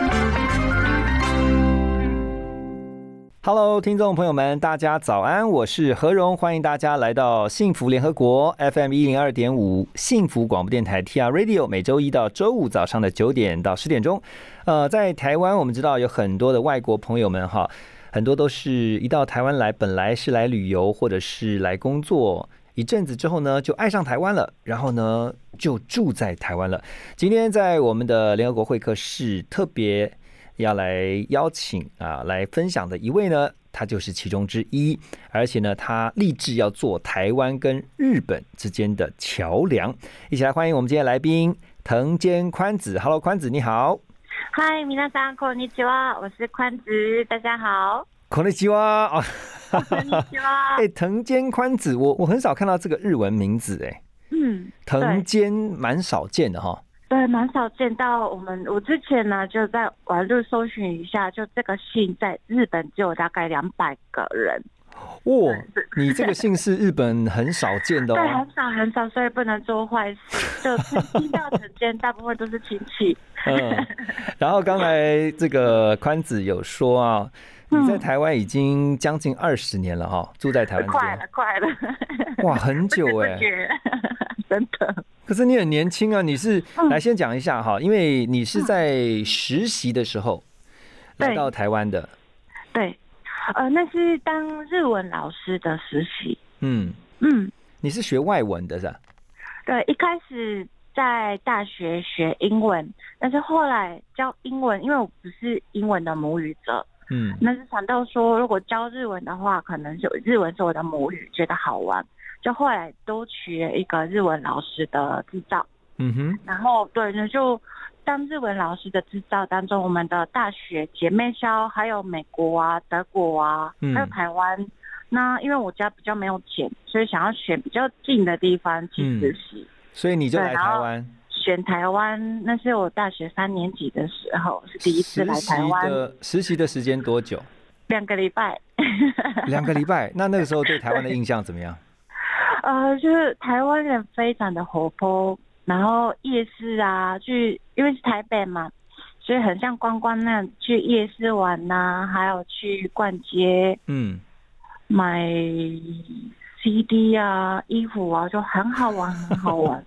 Hello，听众朋友们，大家早安，我是何荣，欢迎大家来到幸福联合国 FM 一零二点五幸福广播电台 TR Radio，每周一到周五早上的九点到十点钟。呃，在台湾，我们知道有很多的外国朋友们哈，很多都是一到台湾来，本来是来旅游或者是来工作，一阵子之后呢，就爱上台湾了，然后呢就住在台湾了。今天在我们的联合国会客室特别。要来邀请啊，来分享的一位呢，他就是其中之一，而且呢，他立志要做台湾跟日本之间的桥梁。一起来欢迎我们今天来宾藤间宽子。Hello，宽子你好。嗨，皆さんこんにちは，我是宽子，大家好。こんにちは啊，こんにちは。哎，藤间宽子，我我很少看到这个日文名字，哎，嗯，藤间蛮少见的哈。 对，蛮少见到。我们我之前呢就在网络搜寻一下，就这个姓在日本只有大概两百个人。哇，你这个 姓是日本很少见的对，哦。很少很少，所以不能做坏事。就听到成间，大部分都是亲戚。嗯，然后刚才这个宽子有说啊，你在台湾已经将近二十年了哈，住在台湾快了，快了。哇，很久哎、真的。可是你很年轻啊，你是嗯。来先讲一下哈，因为你是在实习的时候对。来到台湾的，对，呃，那是当日文老师的实习。嗯，嗯，你是学外文的是吧？对，一开始在大学学英文，但是后来教英文，因为我不是英文的母语者，嗯。那是想到说如果教日文的话，可能就日文是我的母语，觉得好玩，就后来都取了一个日文老师的执照，嗯哼，然后对，那就当日文老师的执照当中，我们的大学姐妹校还有美国啊、德国啊，嗯。还有台湾。那因为我家比较没有钱，所以想要选比较近的地方去实习。所以你就来台湾选台湾，那是我大学三年级的时候，是第一次来台湾，的实习的时间多久？两个礼拜。两个礼拜。那那个时候对台湾的印象怎么样？呃，就是台湾人非常的活泼，然后夜市啊，去因为是台北嘛，所以很像观光那样去夜市玩呐、还有去逛街嗯，买 CD 啊、衣服啊，就很好玩，很好玩。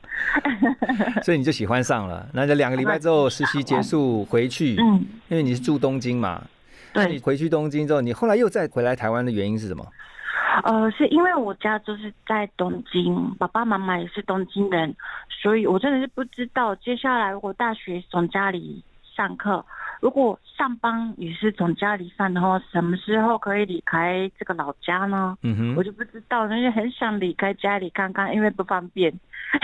所以你就喜欢上了。那这两个礼拜之后实习结束回去，嗯，因为你是住东京嘛，对你对，回去东京之后，你后来又再回来台湾的原因是什么？呃，是因为我家就是在东京，爸爸妈妈也是东京人，所以我真的是不知道接下来如果大学从家里上课，如果上班也是从家里上的话，什么时候可以离开这个老家呢？嗯哼，我就不知道，但是很想离开家里看看，因为不方便。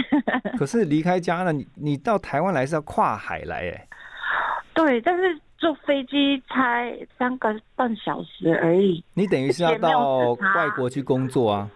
可是离开家了，你你到台湾来是要跨海来哎，对，但是坐飞机才三个半小时而已。你等于是要到外国去工作啊。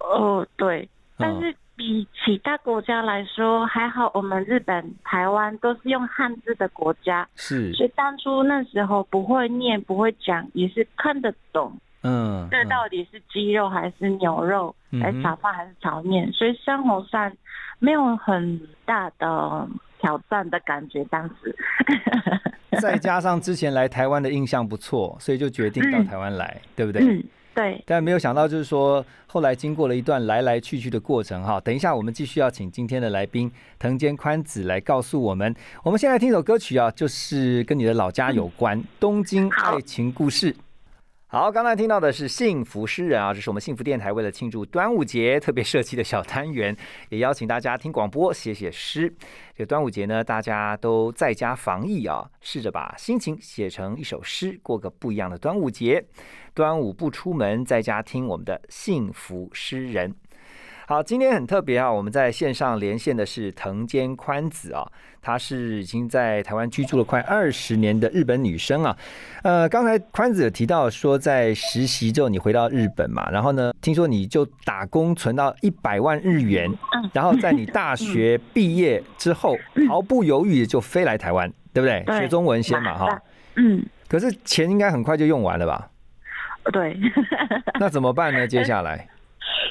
哦，对，但嗯是比其他国家来说，还好我们日本、台湾都是用汉字的国家，是，所以当初那时候不会念、不会讲，也是看得懂嗯，这嗯。到底是鸡肉还是牛肉，还是炒饭还是炒面，所以生活上没有很大的挑战的感觉。当时，再加上之前来台湾的印象不错，所以就决定到嗯。台湾来，对不对？嗯，对，但没有想到，就是说后来经过了一段来来去去的过程哈。等一下，我们继续要请今天的来宾藤间宽子来告诉我们。我们先来听首歌曲啊，就是跟你的老家有关，《东京爱情故事》。好，刚才听到的是《幸福诗人》啊，这是我们幸福电台为了庆祝端午节特别设计的小单元，也邀请大家听广播、写写诗。这个端午节呢，大家都在家防疫啊，试着把心情写成一首诗，过个不一样的端午节。端午不出门，在家听我们的幸福诗人。好，今天很特别啊，我们在线上连线的是藤间宽子啊，她是已经在台湾居住了快二十年的日本女生啊。呃，刚才宽子有提到说，在实习之后你回到日本嘛，然后呢，听说你就打工存到一百万日元，然后在你大学毕业之后，毫不犹豫就飞来台湾，对不对？对学中文先嘛，哈。嗯，可是钱应该很快就用完了吧？对。那怎么办呢？接下来？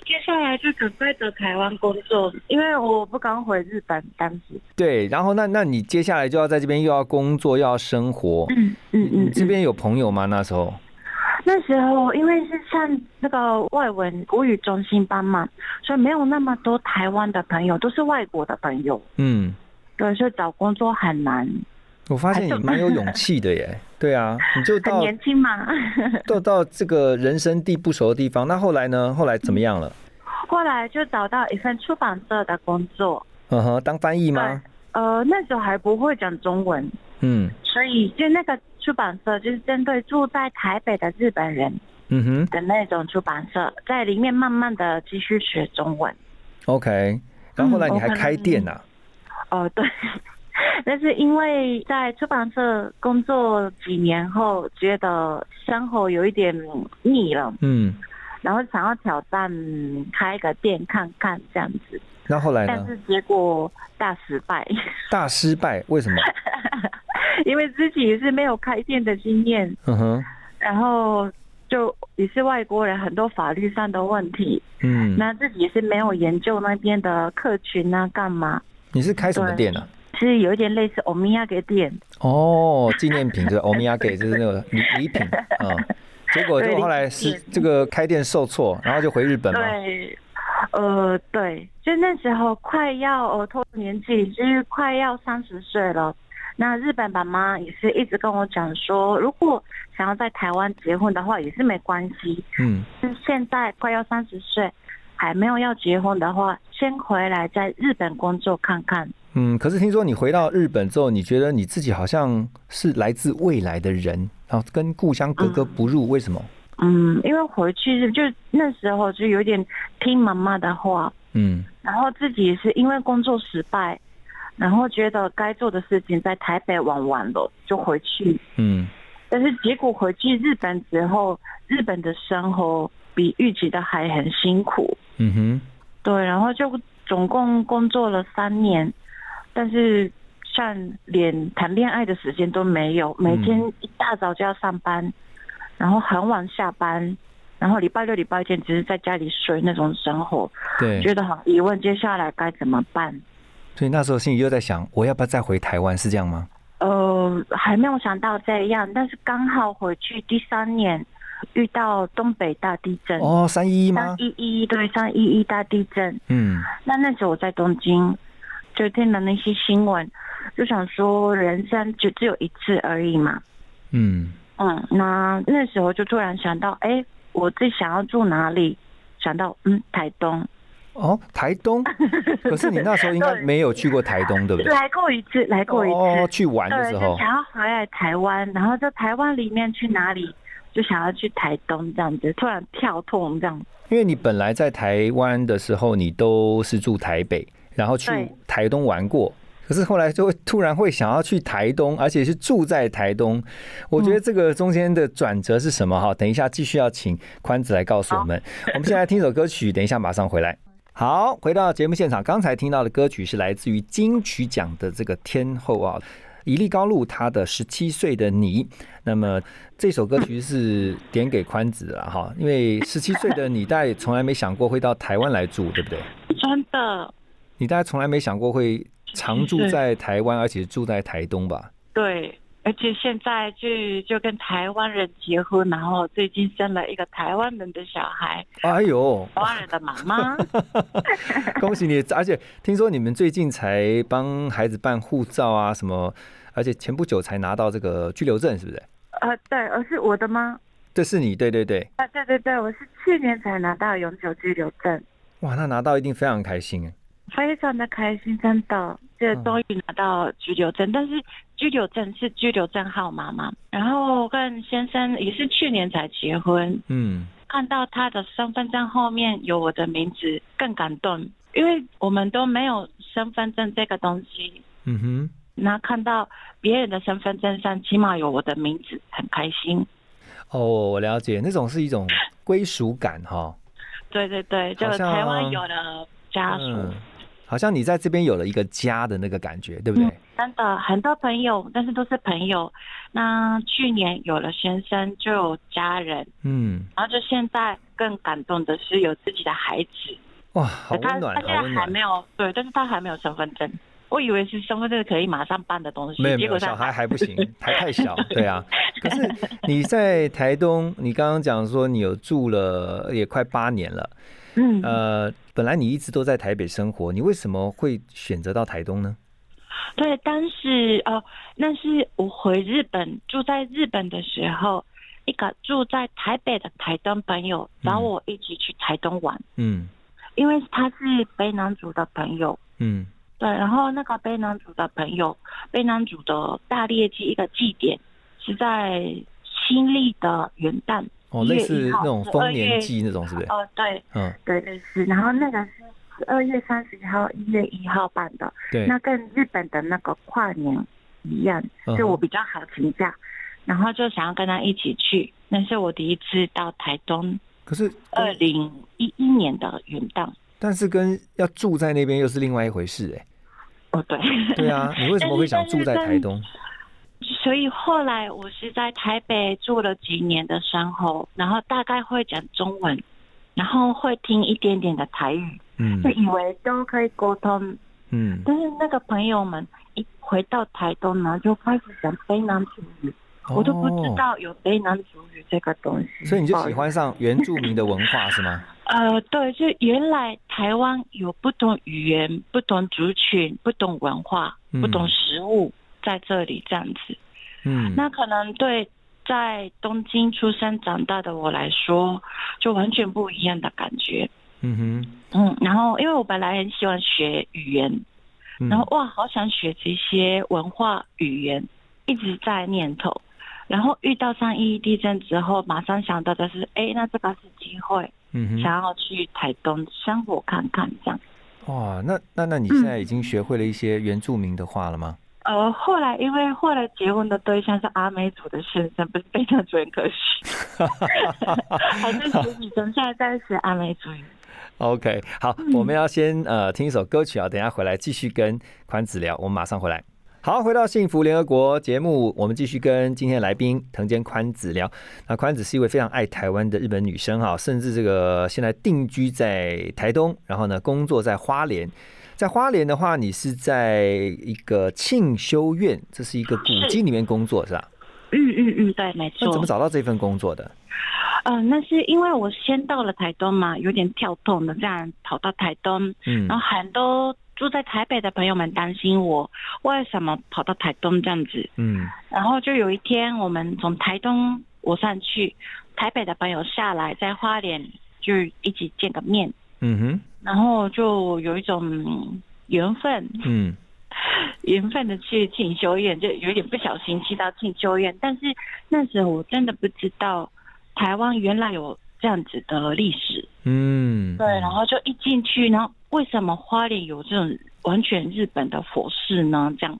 接下来就准备在台湾工作，因为我不敢回日本，当时。对，然后那那你接下来就要在这边又要工作又要生活，嗯嗯嗯这边有朋友吗？那时候？那时候因为是上那个外文国语中心班嘛，所以没有那么多台湾的朋友，都是外国的朋友。嗯，对，所以找工作很难，我发现你蛮有 勇气的耶。对啊，你就很到年轻嘛。到到这个人生地不熟的地方，那后来呢？后来怎么样了？后来就找到一份出版社的工作。嗯哼，当翻译吗？呃，那时候还不会讲中文，嗯所以就那个出版社就是针对住在台北的日本人嗯哼的那种出版社，在里面慢慢的继续学中文。，OK。然后后来你还开店呐、哦，对，但是因为在出版社工作几年后，觉得生活有一点腻了，嗯，然后想要挑战开个店看看这样子，那后来呢？但是结果大失败，大失败，为什么？因为自己是没有开店的经验，嗯哼，然后就也是外国人，很多法律上的问题，嗯，那自己是没有研究那边的客群啊，干嘛？你是开什么店呢、啊？是有一点类似欧米亚给店，哦，纪念品就是欧米亚给，就是那个礼礼品啊、嗯。结果后来是品这个开店受挫，然后就回日本了。对，呃，对，就那时候快要呃，脱年纪，就是快要三十岁了。那日本爸妈也是一直跟我讲说，如果想要在台湾结婚的话，也是没关系。嗯就是现在快要三十岁，还没有要结婚的话，先回来在日本工作看看。嗯，可是听说你回到日本之后，你觉得你自己好像是来自未来的人，然后跟故乡格格不入，为什么？嗯，因为回去就那时候就有点听妈妈的话，嗯然后自己是因为工作失败，然后觉得该做的事情在台北玩完了，就回去。嗯但是结果回去日本之后，日本的生活比预期的还很辛苦。嗯哼，对，然后就总共工作了三年，但是像连谈恋爱的时间都没有，每天一大早就要上班，然后很晚下班，然后礼拜六、礼拜天只是在家里睡那种生活，对，觉得很疑问，接下来该怎么办？所以那时候心里又在想，我要不要再回台湾？是这样吗？呃，还没有想到这样，但是刚好回去第三年遇到东北大地震，哦，三一一吗三？一一对三一一大地震。嗯那那时候我在东京，就听了那些新闻，就想说人生就只有一次而已嘛。嗯嗯，那那时候就突然想到，哎，我自己想要住哪里？想到嗯，台东。哦，台东。可是你那时候应该没有去过台东，对不对？来过一次，来过一次。哦，去玩的时候想，要回来台湾，然后在台湾里面去哪里，就想要去台东这样子，突然跳痛这样。因为你本来在台湾的时候，你都是住台北，然后去台东玩过。可是后来就会突然会想要去台东，而且是住在台东。我觉得这个中间的转折是什么？哈，等一下继续要请宽子来告诉我们。我们现在听首歌曲，等一下马上回来。好，回到节目现场，刚才听到的歌曲是来自于金曲奖的这个天后啊，伊利高露她的《十七岁的你》。那么这首歌曲是点给宽子了哈，因为十七岁的你大概也从来没想过会到台湾来住，对不对？真的，你大概从来没想过会常住在台湾，而且住在台东吧？对，而且现在就就跟台湾人结婚，然后最近生了一个台湾人的小孩，哎呦，台湾人的妈妈。恭喜你！而且听说你们最近才帮孩子办护照啊什么，而且前不久才拿到这个居留证，是不是？呃，对，而是我的吗？这是你，对对对，啊，对对对，我是去年才拿到永久居留证，哇，那拿到一定非常开心哎。非常的开心，真的，就终于拿到居留证。但是居留证是居留证号码嘛，然后跟先生也是去年才结婚，嗯看到他的身份证后面有我的名字，更感动，因为我们都没有身份证这个东西。嗯哼，那看到别人的身份证上起码有我的名字，很开心。哦，我了解，那种是一种归属感哈。对对对，就台湾有了家属。嗯，好像你在这边有了一个家的那个感觉，对不对？嗯真的很多朋友，但是都是朋友。那去年有了先生，就有家人，嗯，然后就现在更感动的是有自己的孩子。哇，好他温暖，他现在。还没有对，但是他还没有身份证。我以为是身份证可以马上办的东西，没有没果小孩还不行，还太小，对啊。可是你在台东，你刚刚讲说你有住了也快八年了，嗯。呃，本来你一直都在台北生活，你为什么会选择到台东呢？对，当时呃，那是我回日本住在日本的时候，一个住在台北的台东朋友找我一起去台东玩，嗯。因为他是卑南族的朋友。嗯。对，然后那个卑南族的朋友，卑南族的大猎祭一个祭典是在新历的元旦，哦，类似那种丰年月祭那种，是不是？哦，对嗯，对，类似。然后那个是十二月三十号、一月一号办的，对，那跟日本的那个跨年一样，嗯就我比较好请假，然后就想要跟他一起去。那是我第一次到台东，可是二零一一年的元旦。但是跟要住在那边又是另外一回事，哎，哦，对。对啊，你为什么会 想住在台东？所以后来我是在台北住了几年的生活，然后大概会讲中文，然后会听一点点的台语，嗯就以为都可以沟通。嗯，但是那个朋友们一回到台东呢，就开始讲卑南族语，我都不知哦，道有卑南族语这个东西。所以你就喜欢上原住民的文化是吗？呃，对，就原来台湾有不同语言、不同族群、不同文化、嗯不同食物在这里这样子。嗯，那可能对在东京出生长大的我来说，就完全不一样的感觉。嗯哼，嗯，然后因为我本来很喜欢学语言，嗯然后哇，好想学这些文化语言，一直在念头。然后遇到三一地震之后，马上想到的是，哎，那这个是机会，嗯哼，想要去台东生活看看这样。哇，那那那你现在已经学会了一些原住民的话了吗？呃，后来因为后来结婚的对象是阿美族的先生，不是非常族很可惜，还是学女生，现在在学阿美族语。OK，好，嗯我们要先呃听一首歌曲啊，等一下回来继续跟宽子聊，我们马上回来。好，回到幸福联合国节目，我们继续跟今天的来宾藤间宽子聊。那宽子是一位非常爱台湾的日本女生哈，甚至这个现在定居在台东，然后呢工作在花莲。在花莲的话，你是在一个庆修院，这是一个古迹里面工作是吧？嗯嗯嗯，对，没错。那怎么找到这份工作的？嗯、那是因为我先到了台东嘛，有点跳动的，这样跑到台东，嗯然后很多住在台北的朋友们担心我为什么跑到台东这样子，嗯然后就有一天我们从台东我上去，台北的朋友下来，在花莲就一起见个面，嗯哼。然后就有一种缘分，嗯。缘分的去进修院，就有点不小心去到进修院，但是那时候我真的不知道台湾原来有这样子的历史，嗯，对，然后就一进去，然后为什么花莲有这种完全日本的佛寺呢？这样，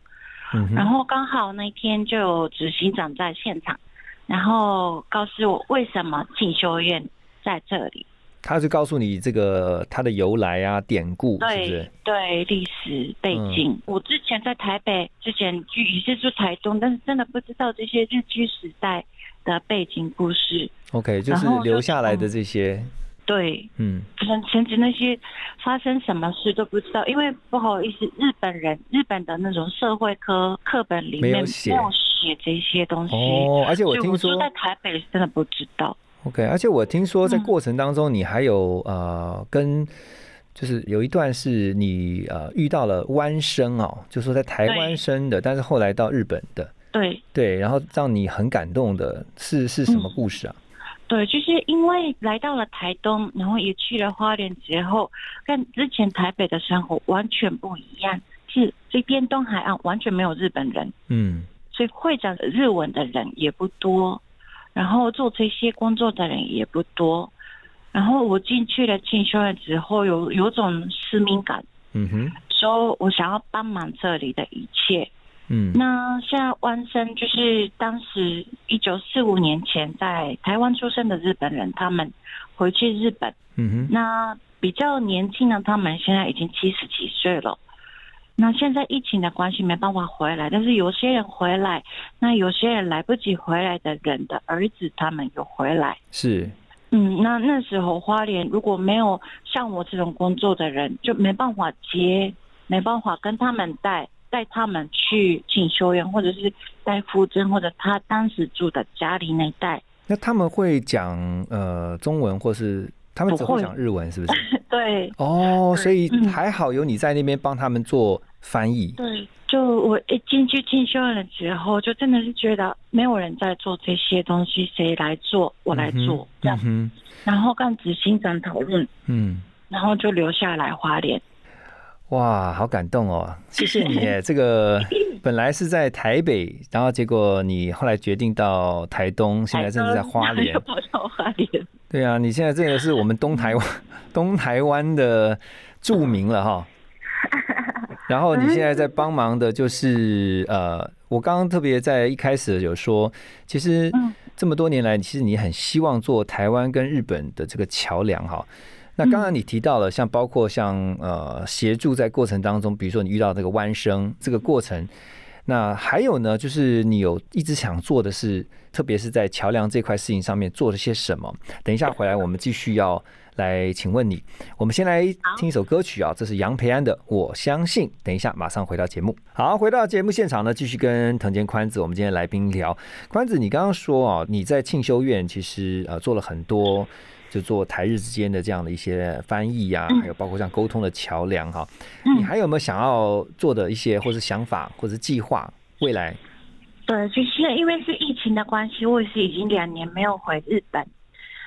嗯然后刚好那天就有执行长在现场，然后告诉我为什么进修院在这里。他就告诉你这个它的由来啊、典故，是是？对，历史背景。我之前在台北，之前去也是住台东，但是真的不知道这些日据时代的背景故事。OK，就是留下来的这些，对，嗯甚甚至那些发生什么事都不知道，因为不好意思，日本人日本的那种社会科课本里面没有写写这些东西。哦，而且我听说住在台北真的不知道。，OK，而且我听说在嗯过程当中，你还有呃跟。就是有一段是你呃遇到了湾生哦，就说在台湾生的，但是后来到日本的，对对，然后让你很感动的是是什么故事啊？对，就是因为来到了台东，然后也去了花莲之后，跟之前台北的生活完全不一样。是这边东海岸完全没有日本人，嗯所以会讲日文的人也不多，然后做这些工作的人也不多。然后我进去了进修了之后，有有种使命感，嗯哼，说我想要帮忙这里的一切。嗯那现在湾生就是当时一九四五年前在台湾出生的日本人，他们回去日本。嗯哼，那比较年轻的他们现在已经七十几岁了。那现在疫情的关系没办法回来，但是有些人回来，那有些人来不及回来的人的儿子他们有回来。是，嗯，那那时候花莲如果没有像我这种工作的人，就没办法接，没办法跟他们带带他们去进修院，或者是带夫真，或者他当时住的家里那一带。那他们会讲呃中文，或是他们只不会会讲日文，是不是？对哦，所以嗯还好有你在那边帮他们做翻译。对，就我一进去进修院了之后，就真的是觉得没有人在做这些东西，谁来做？我来做，这样。嗯然后跟执行长讨论，哼，嗯，然后就留下来花莲。哇，好感动哦！谢谢你耶，这个本来是在台北，然后结果你后来决定到台东，现在正是在花莲又。跑到花莲。对啊，你现在这个是我们东台湾 东台湾的著名了哈。然后你现在在帮忙的就是呃，我刚刚特别在一开始有说，其实嗯。这么多年来，其实你很希望做台湾跟日本的这个桥梁哈。那刚刚你提到了，像包括像呃协助在过程当中，比如说你遇到这个弯生这个过程，那还有呢，就是你有一直想做的是，特别是在桥梁这块事情上面做了些什么？等一下回来我们继续要来请问你。我们先来听一首歌曲啊，这是杨培安的《我相信》。等一下马上回到节目。好，回到节目现场呢，继续跟藤间宽子我们今天来宾聊。宽子，你刚刚说啊，你在庆修院其实呃做了很多。就做台日之间的这样的一些翻译呀、嗯。还有包括像沟通的桥梁哈、嗯。你还有没有想要做的一些或是想法或是计划？未来？对，就是因为是疫情的关系，我也是已经两年没有回日本。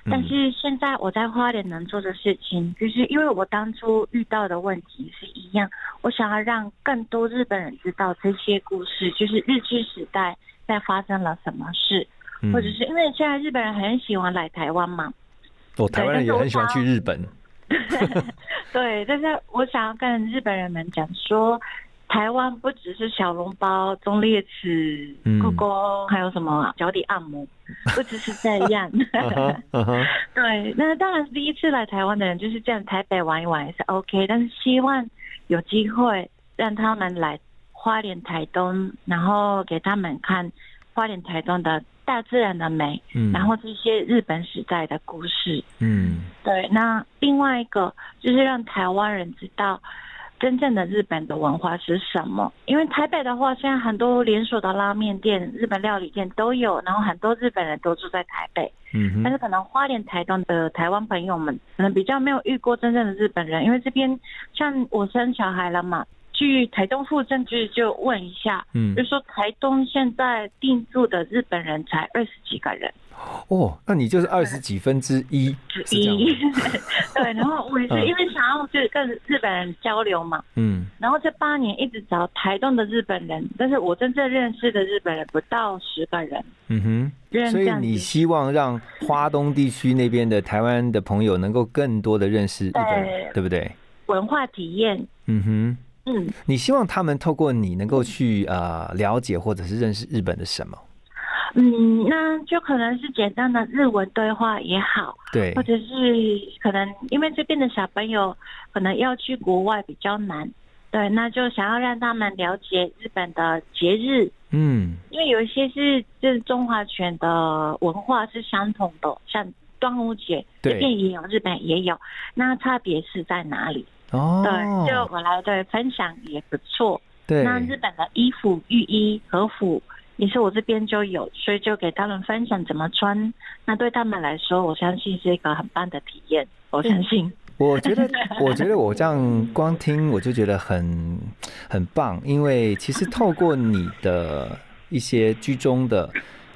嗯。但是现在我在花莲能做的事情，就是因为我当初遇到的问题是一样，我想要让更多日本人知道这些故事，就是日治时代在发生了什么事，嗯。或者是因为现在日本人很喜欢来台湾嘛，我、台湾人也很喜欢去日本，对，但是我想要跟日本人们讲说，台湾不只是小笼包、忠烈祠、嗯故宫，还有什么啊脚底按摩，不只是这样。对，那当然第一次来台湾的人就是这样，台北玩一玩也是 OK，但是希望有机会让他们来花莲、台东，然后给他们看花莲、台东的大自然的美，嗯然后这些日本时代的故事。嗯对，那另外一个就是让台湾人知道真正的日本的文化是什么。因为台北的话，现在很多连锁的拉面店、日本料理店都有，然后很多日本人都住在台北。嗯但是可能花莲、台东的台湾朋友们，可能比较没有遇过真正的日本人，因为这边像我生小孩了嘛，去台东附政局就问一下，嗯就说台东现在定住的日本人才二十几个人。哦，那你就是二十几分之一，之一吗。对，然后我也是嗯因为想要就是跟日本人交流嘛，嗯然后这八年一直找台东的日本人，但是我真正认识的日本人不到十个人，嗯哼。所以你希望让花东地区那边的台湾的朋友能够更多的认识日本人，对对不对？文化体验，嗯哼。嗯，你希望他们透过你能够去呃了解或者是认识日本的什么？嗯，那就可能是简单的日文对话也好，对。或，者是可能因为这边的小朋友可能要去国外比较难，对，那就想要让他们了解日本的节日，嗯。因为有一些是就是中华犬的文化是相同的，像端午节对。这边也有，日本也有，那差别是在哪里？哦，对，就我来对分享也不错。对，那日本的衣服、浴衣、和服也是我这边就有，所以就给他们分享怎么穿。那对他们来说，我相信是一个很棒的体验。我相信，我觉得，我觉得我这样光听我就觉得很很棒，因为其实透过你的一些居中的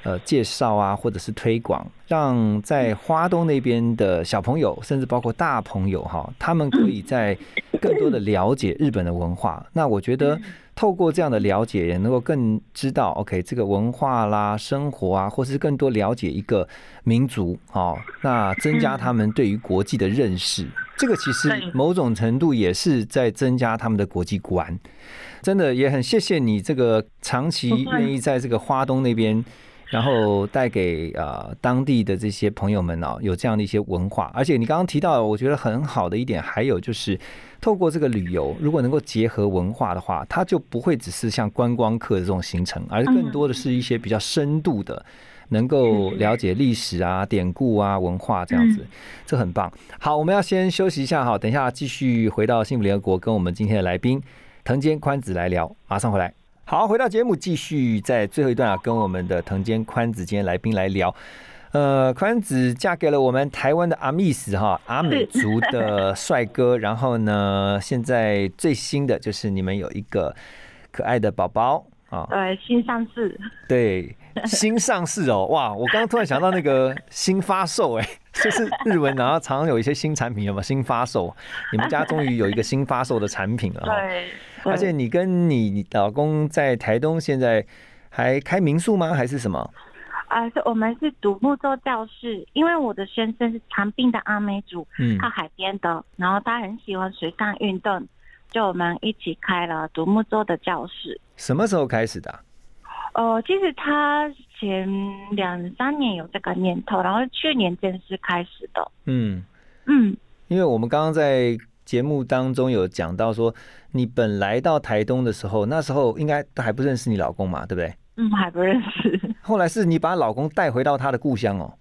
呃介绍啊，或者是推广，让在花东那边的小朋友，甚至包括大朋友哈，他们可以在更多的了解日本的文化。那我觉得透过这样的了解，也能够更知道 OK 这个文化啦、生活啊，或是更多了解一个民族哦，那增加他们对于国际的认识。这个其实某种程度也是在增加他们的国际观。真的也很谢谢你这个长期愿意在这个花东那边，然后带给呃当地的这些朋友们哦，有这样的一些文化。而且你刚刚提到，我觉得很好的一点，还有就是透过这个旅游，如果能够结合文化的话，它就不会只是像观光客的这种行程，而更多的是一些比较深度的。能够了解历史啊、典故啊、文化这样子，这很棒。好，我们要先休息一下哈，等一下继续回到幸福联合国，跟我们今天的来宾藤间宽子来聊，马上回来。好，回到节目，继续在最后一段啊，跟我们的藤间宽子今天来宾来聊。呃，宽子嫁给了我们台湾的阿密斯哈阿美族的帅哥，然后呢，现在最新的就是你们有一个可爱的宝宝啊，呃，新上市，对，新上市哦，哇！我刚刚突然想到那个新发售，哎，就是日文，然后常常有一些新产品，有吗？新发售，你们家终于有一个新发售的产品了哈。对，而且你跟你老公在台东现在还开民宿吗？还是什么？啊，是我们是独木舟教室，因为我的先生是长滨的阿美族，嗯靠海边的，然后他很喜欢水上运动，就我们一起开了独木舟的教室。什么时候开始的啊、呃，其实他前两三年有这个念头，然后去年正式开始的。嗯，嗯，因为我们刚刚在节目当中有讲到说，你本来到台东的时候，那时候应该都还不认识你老公嘛，对不对？嗯，还不认识，后来是你把老公带回到他的故乡哦。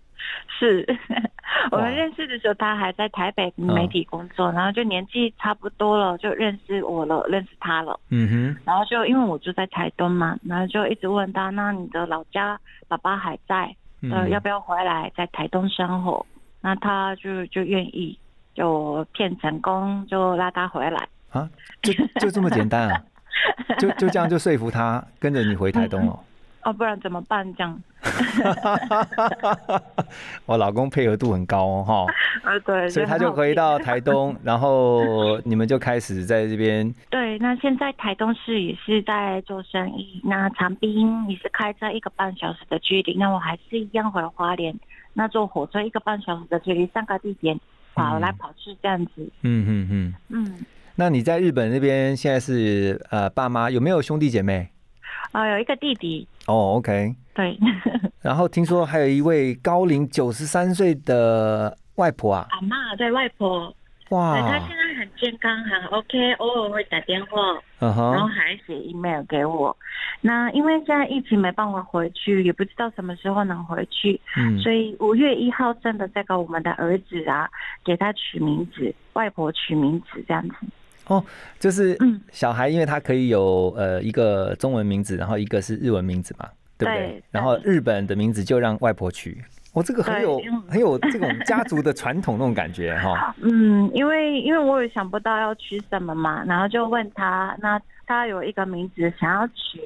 是 我们认识的时候，他还在台北媒体工作，然后就年纪差不多了，就认识我了，认识他了。嗯哼，然后就因为我住在台东嘛，然后就一直问他，那你的老家爸爸还在，呃，嗯要不要回来在台东生活？那他就就愿意，就骗成功，就拉他回来。啊，就就这么简单啊？就就这样就说服他跟着你回台东哦。哦，不然怎么办？这样，我老公配合度很高哦，哈，啊，对，所以他就回到台东，然后你们就开始在这边。对，那现在台东市也是在做生意，那长滨也是开车一个半小时的距离，那我还是一样回花莲，那坐火车一个半小时的距离，三个地点跑来跑去这样子。嗯嗯嗯。嗯，那你在日本那边现在是呃爸妈有没有兄弟姐妹？啊、有一个弟弟，哦，OK。对，然后听说还有一位高龄九十三岁的外婆啊，阿妈对外婆，哇。现，在很健康，很 OK，偶尔会打电话，嗯然后哼，还写 email 给我。那因为现在疫情没办法回去，也不知道什么时候能回去，嗯。所以五月一号真的在给我们的儿子啊，给他取名字，外婆取名字这样子。哦就是嗯。小孩，因为他可以有呃一个中文名字，然后一个是日文名字嘛，对不对对？然后日本的名字就让外婆取，我这个很有很有这种家族的 传统那种感觉哈。嗯，因为因为我也想不到要取什么嘛，然后就问他，那他有一个名字想要取，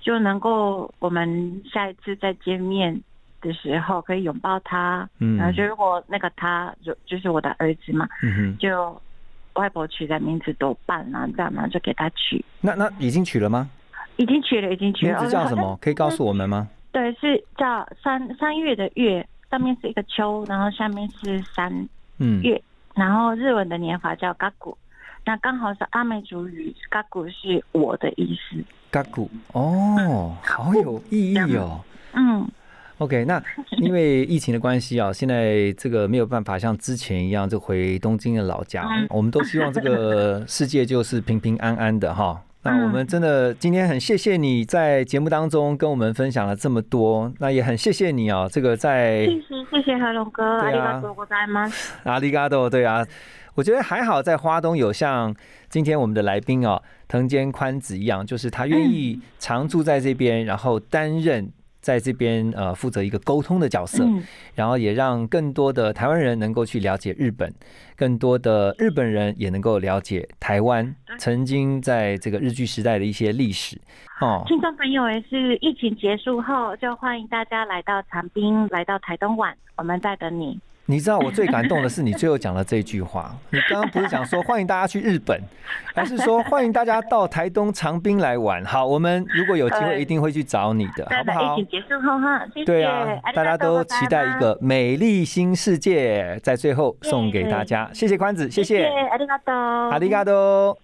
就能够我们下一次再见面的时候可以拥抱他，嗯然后就如果那个他就就是我的儿子嘛，嗯哼，就外婆取的名字多棒啊，这样嘛就给他取，那那已经取了吗？已经取了，已经取了。名字叫什么？可以告诉我们吗？像对，是叫三三月的月，上面是一个秋，然后下面是三嗯，月，然后日文的年法叫嘎古，那刚好是阿美族语，嘎古是我的意思。嘎古哦，好有意义哦。嗯，OK，那因为疫情的关系啊，现在这个没有办法像之前一样就回东京的老家，嗯我们都希望这个世界就是平平安安的哈。那我们真的今天很谢谢你在节目当中跟我们分享了这么多，那也很谢谢你啊，这个在谢谢谢谢何龙哥，阿对啊里嘎多ございます。阿里嘎多，对啊，我觉得还好，在花东有像今天我们的来宾哦，藤间宽子一样，就是他愿意常住在这边，然后担任 在这边呃负责一个沟通的角色，嗯然后也让更多的台湾人能够去了解日本，更多的日本人也能够了解台湾曾经在这个日据时代的一些历史哦。听众朋友也是疫情结束后，就欢迎大家来到长滨，来到台东玩，我们在等你。你知道我最感动的是你最后讲了这句话，你刚刚不是讲说欢迎大家去日本，而是说欢迎大家到台东长滨来玩。好，我们如果有机会对一定会去找你的，好不在好疫？情结束后哈，谢谢。对啊ありがとうございます大家都期待一个美丽新世界，在最后送给大家。谢谢宽子，谢谢，谢谢，ありがとう。阿里嘎多。